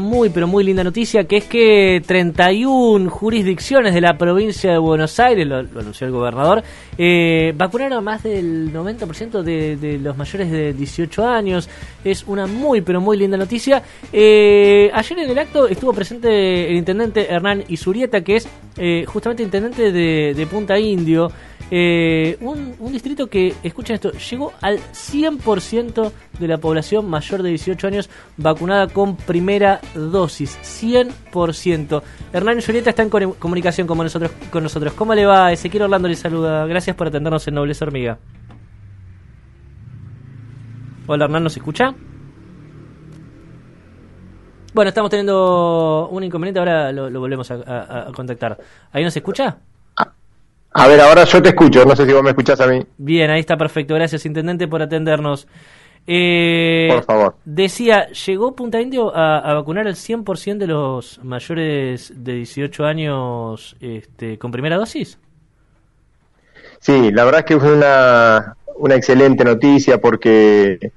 Muy, pero muy linda noticia, que es que 31 jurisdicciones de la provincia de Buenos Aires, lo, anunció el gobernador, eh, vacunaron a más del 90% de, de, los mayores de 18 años. Es una muy, pero muy linda noticia. Eh, ayer en el acto estuvo presente el intendente Hernán Isurieta, que es eh, justamente intendente de, de Punta Indio. Eh, un, distrito que, escuchen esto, llegó al 100% de la población mayor de 18 años vacunada con primera dosis. 100%. Hernán Julieta está en comunicación con nosotros, con nosotros. ¿Cómo le va? Ezequiel Orlando le saluda. Gracias por atendernos en Nobleza Hormiga. Hola Hernán, ¿nos escucha? Bueno, estamos teniendo un inconveniente, ahora lo, volvemos a, a contactar. ¿Ahí nos escucha? A ver, ahora yo te escucho, no sé si vos me escuchás a mí. Bien, ahí está perfecto. Gracias, intendente, por atendernos. Eh, por favor. Decía, ¿llegó Punta Indio a, vacunar al 100% de los mayores de 18 años este, con primera dosis? Sí, la verdad es que fue una, una excelente noticia porque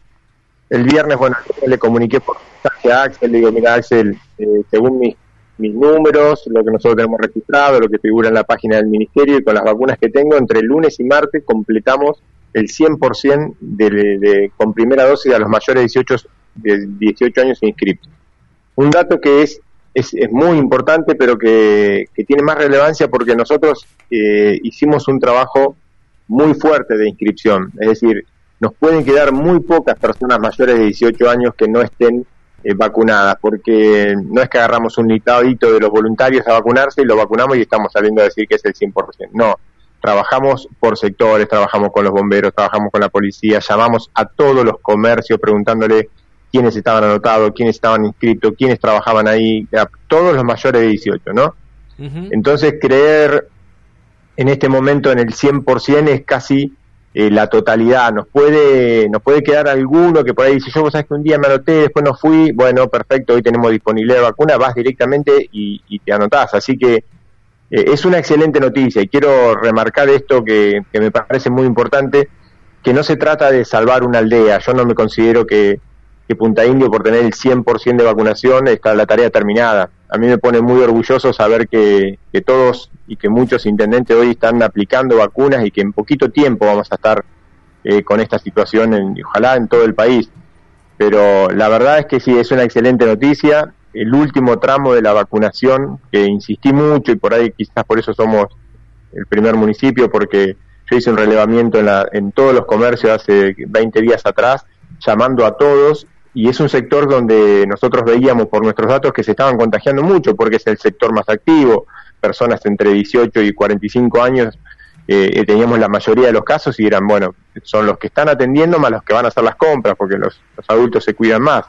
el viernes, bueno, le comuniqué por mensaje a Axel, le digo, mira Axel, eh, según mis mis números, lo que nosotros tenemos registrado, lo que figura en la página del ministerio y con las vacunas que tengo, entre lunes y martes completamos el 100% de, de, con primera dosis a los mayores de 18, de 18 años inscritos. Un dato que es, es, muy importante, pero que, tiene más relevancia porque nosotros eh, hicimos un trabajo muy fuerte de inscripción. Es decir, nos pueden quedar muy pocas personas mayores de 18 años que no estén eh, vacunadas, porque no es que agarramos un litadito de los voluntarios a vacunarse y lo vacunamos y estamos saliendo a decir que es el 100%. No, trabajamos por sectores, trabajamos con los bomberos, trabajamos con la policía, llamamos a todos los comercios preguntándole quiénes estaban anotados, quiénes estaban inscritos, quiénes trabajaban ahí, todos los mayores de 18, ¿no? Entonces creer en este momento en el 100% es casi eh, la totalidad. Nos puede, nos puede quedar alguno que por ahí dice, yo vos sabes que un día me anoté, después no fui, bueno, perfecto, hoy tenemos disponibilidad de vacuna, vas directamente y, te anotás. Así que eh, es una excelente noticia y quiero remarcar esto que, que me parece muy importante, que no se trata de salvar una aldea. Yo no me considero que, que Punta Indio, por tener el 100% de vacunación, está la tarea terminada. A mí me pone muy orgulloso saber que, que, todos y que muchos intendentes hoy están aplicando vacunas y que en poquito tiempo vamos a estar eh, con esta situación, en, ojalá en todo el país. Pero la verdad es que sí, es una excelente noticia. El último tramo de la vacunación, que insistí mucho y por ahí quizás por eso somos el primer municipio, porque yo hice un relevamiento en, la, en todos los comercios hace 20 días atrás, llamando a todos y es un sector donde nosotros veíamos por nuestros datos que se estaban contagiando mucho porque es el sector más activo, personas entre 18 y 45 años eh, eh, teníamos la mayoría de los casos y eran, bueno, son los que están atendiendo más los que van a hacer las compras porque los, adultos se cuidan más.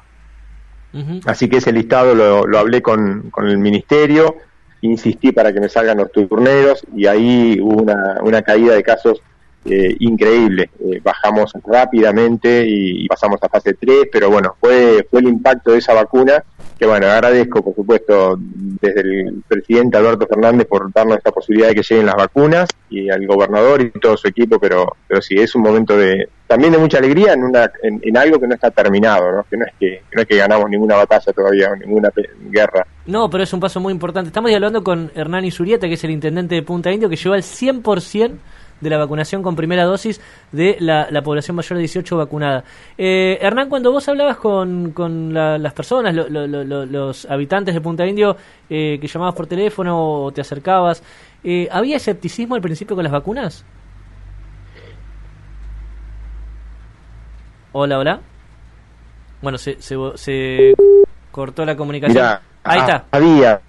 Así que ese listado lo, lo hablé con, con, el ministerio, insistí para que me salgan los turneros y ahí hubo una, una caída de casos eh, increíble. Eh, bajamos rápidamente y, pasamos a fase 3, pero bueno, fue, fue el impacto de esa vacuna que bueno, agradezco por supuesto desde el presidente Alberto Fernández por darnos esta posibilidad de que lleguen las vacunas y al gobernador y todo su equipo, pero, pero sí, es un momento de también de mucha alegría en, una, en, algo que no está terminado, ¿no? Que, no es que, no es que ganamos ninguna batalla todavía o ninguna guerra. No, pero es un paso muy importante. Estamos hablando con Hernán Isurieta, que es el intendente de Punta Indio, que lleva el 100% de la vacunación con primera dosis de la, población mayor de 18 vacunada. Eh, Hernán, cuando vos hablabas con, con las personas, los habitantes de Punta Indio, eh, que llamabas por teléfono o te acercabas, eh, ¿había escepticismo al principio con las vacunas? Hola, hola. Bueno, se, se, cortó la comunicación. Ahí está. Había.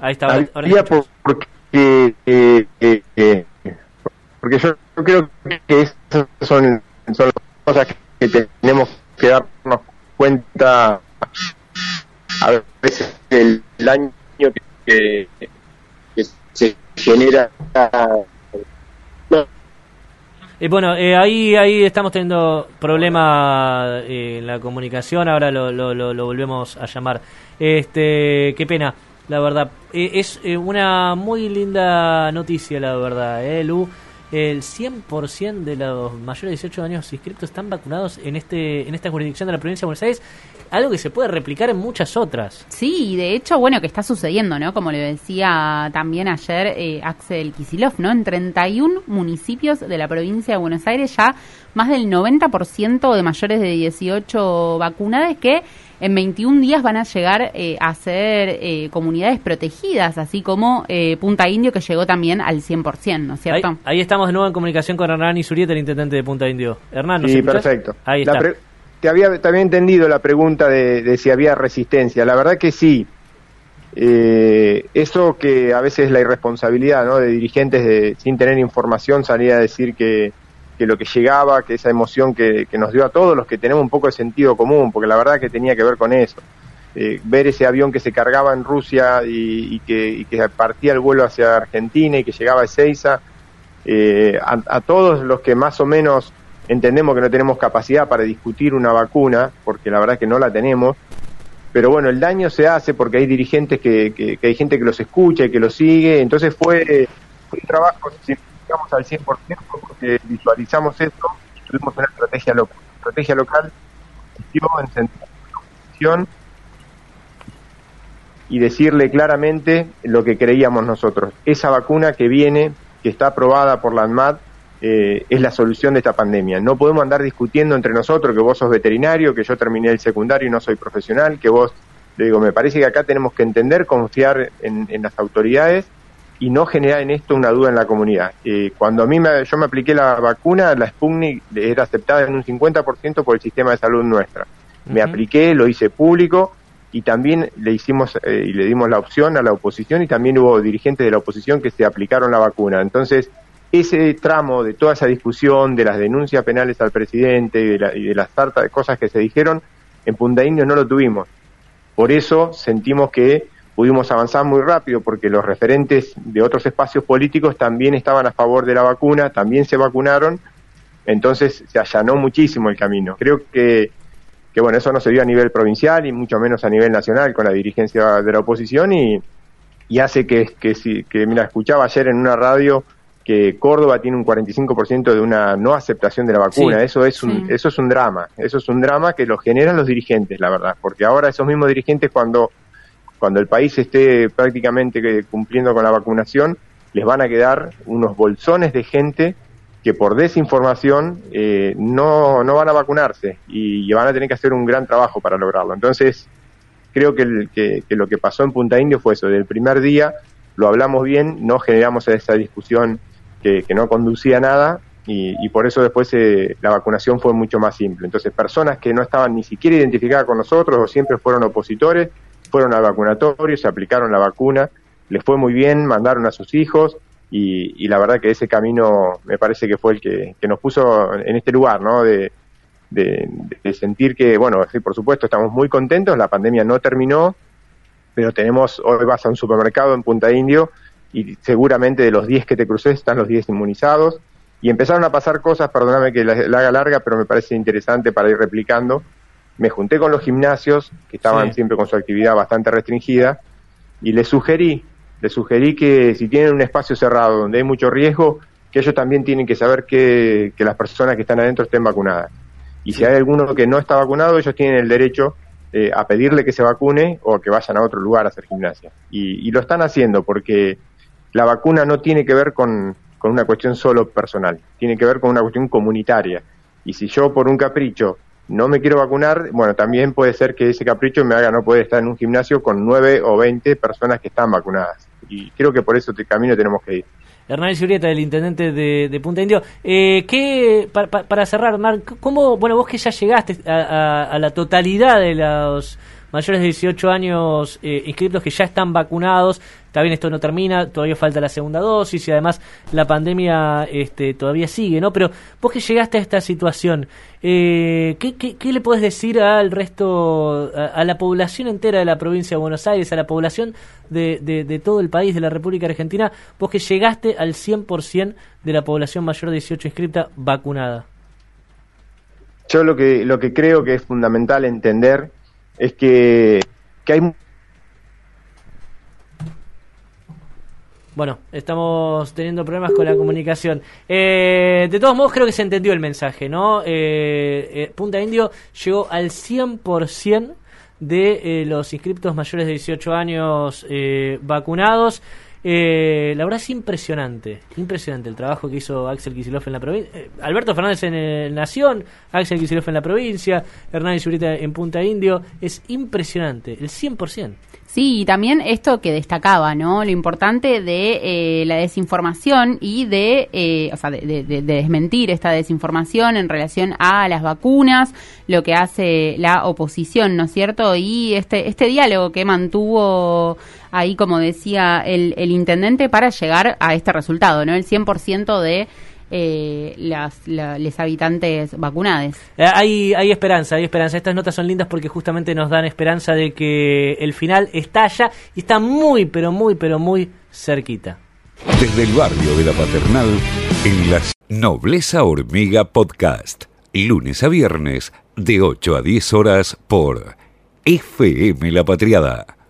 Ahí está. había porque eh, porque yo, creo que esas son, son las cosas que tenemos que darnos cuenta a veces el, año que, se genera y bueno, eh, ahí ahí estamos teniendo problema eh, en la comunicación, ahora lo, lo, lo, volvemos a llamar. Este, qué pena. la verdad. Eh, es eh, una muy linda noticia, la verdad, ¿eh, Lu? El 100% de los mayores de 18 años inscritos están vacunados en este en esta jurisdicción de la provincia de Buenos Aires, algo que se puede replicar en muchas otras. Sí, de hecho, bueno, que está sucediendo, ¿no? Como le decía también ayer eh, Axel Kisilov, ¿no? En 31 municipios de la provincia de Buenos Aires ya más del 90% de mayores de 18 vacunados que en 21 días van a llegar eh, a ser eh, comunidades protegidas, así como eh, Punta Indio, que llegó también al 100%, ¿no es cierto? Ahí, estamos de nuevo en comunicación con Hernán Isurieta, el intendente de Punta Indio. Hernán, ¿nos Sí, escuchás? perfecto. Ahí está. te había también entendido la pregunta de, de si había resistencia. La verdad que sí. Eh, eso que a veces es la irresponsabilidad ¿no? de dirigentes de, sin tener información salía a decir que, que lo que llegaba, que esa emoción que, nos dio a todos los que tenemos un poco de sentido común, porque la verdad que tenía que ver con eso. Eh, ver ese avión que se cargaba en Rusia y, que, y que partía el vuelo hacia Argentina y que llegaba a Ezeiza, eh, a, a todos los que más o menos entendemos que no tenemos capacidad para discutir una vacuna, porque la verdad que no la tenemos, pero bueno, el daño se hace porque hay dirigentes que, que, hay gente que los escucha y que los sigue, entonces fue, fue un trabajo, si digamos al 100%, porque visualizamos esto y tuvimos una estrategia local. La estrategia local consistió en sentar la y decirle claramente lo que creíamos nosotros. Esa vacuna que viene, que está aprobada por la ANMAT, eh, es la solución de esta pandemia. No podemos andar discutiendo entre nosotros que vos sos veterinario, que yo terminé el secundario y no soy profesional, que vos, le digo, me parece que acá tenemos que entender, confiar en, en las autoridades y no generar en esto una duda en la comunidad. Eh, cuando a mí me, yo me apliqué la vacuna, la Sputnik era aceptada en un 50% por el sistema de salud nuestra. Me apliqué, lo hice público y también le hicimos eh, y le dimos la opción a la oposición y también hubo dirigentes de la oposición que se aplicaron la vacuna. Entonces, ese tramo de toda esa discusión, de las denuncias penales al presidente y de, la- y de las tartas de cosas que se dijeron, en Punta Indio no lo tuvimos. Por eso sentimos que pudimos avanzar muy rápido porque los referentes de otros espacios políticos también estaban a favor de la vacuna, también se vacunaron, entonces se allanó muchísimo el camino. Creo que, que bueno, eso no se dio a nivel provincial y mucho menos a nivel nacional con la dirigencia de la oposición y, y hace que, que, si- que, mira, escuchaba ayer en una radio que Córdoba tiene un 45% de una no aceptación de la vacuna. Sí. Eso es un Sí. eso es un drama. Eso es un drama que lo generan los dirigentes, la verdad, porque ahora esos mismos dirigentes cuando cuando el país esté prácticamente cumpliendo con la vacunación, les van a quedar unos bolsones de gente que por desinformación eh, no, no van a vacunarse y, van a tener que hacer un gran trabajo para lograrlo. Entonces, creo que, el- que- lo que pasó en Punta Indio fue eso, del primer día lo hablamos bien, no generamos esa discusión que, que no conducía a nada y, y por eso después eh, la vacunación fue mucho más simple. Entonces, personas que no estaban ni siquiera identificadas con nosotros o siempre fueron opositores, fueron al vacunatorio, se aplicaron la vacuna, les fue muy bien, mandaron a sus hijos y, y la verdad que ese camino me parece que fue el que, nos puso en este lugar, ¿no? De, de, de sentir que, bueno, sí, por supuesto, estamos muy contentos, la pandemia no terminó, pero tenemos, hoy vas a un supermercado en Punta Indio y seguramente de los 10 que te cruces están los 10 inmunizados y empezaron a pasar cosas, perdóname que la haga larga, pero me parece interesante para ir replicando. Me junté con los gimnasios, que estaban Sí. siempre con su actividad bastante restringida, y les sugerí, les sugerí que si tienen un espacio cerrado donde hay mucho riesgo, que ellos también tienen que saber que, que las personas que están adentro estén vacunadas. Y si hay alguno que no está vacunado, ellos tienen el derecho eh, a pedirle que se vacune o que vayan a otro lugar a hacer gimnasia. Y, y lo están haciendo porque la vacuna no tiene que ver con, con una cuestión solo personal, tiene que ver con una cuestión comunitaria. Y si yo por un capricho no me quiero vacunar, bueno, también puede ser que ese capricho me haga no poder estar en un gimnasio con nueve o veinte personas que están vacunadas. Y creo que por eso este camino tenemos que ir. Hernán Surieta, el intendente de, Punta Indio. Eh, ¿qué, pa- pa- para cerrar, Hernán, ¿cómo, bueno, vos que ya llegaste a la totalidad de los mayores de 18 años eh, inscritos que ya están vacunados, está bien, esto no termina, todavía falta la segunda dosis y además la pandemia este, todavía sigue, ¿no? Pero vos que llegaste a esta situación, eh, ¿qué, le podés decir al resto, a, la población entera de la provincia de Buenos Aires, a la población de, todo el país, de la República Argentina, vos que llegaste al 100% de la población mayor de 18 inscripta vacunada? Yo lo que, lo que creo que es fundamental entender es que, que hay Bueno, estamos teniendo problemas con la comunicación. Eh, de todos modos, creo que se entendió el mensaje, ¿no? Eh, eh, Punta Indio llegó al 100% de los inscriptos mayores de 18 años vacunados. La verdad es impresionante, impresionante el trabajo que hizo Axel Kicillof en la provincia. Alberto Fernández en Nación, Axel Kicillof en la provincia, Hernán Zurita en Punta Indio. Es impresionante, el 100%. Sí, y también esto que destacaba, ¿no? Lo importante de eh, la desinformación y de, eh, o sea, de, desmentir esta desinformación en relación a las vacunas, lo que hace la oposición, ¿no es cierto? Y este, este diálogo que mantuvo ahí, como decía el, el intendente, para llegar a este resultado, ¿no? El 100% de eh, las, los habitantes vacunados. Eh, hay, hay esperanza, hay esperanza. Estas notas son lindas porque justamente nos dan esperanza de que el final está allá y está muy, pero muy, pero muy cerquita. Desde el barrio de la Paternal, en la Nobleza Hormiga Podcast, lunes a viernes, de 8 a 10 horas por FM La Patriada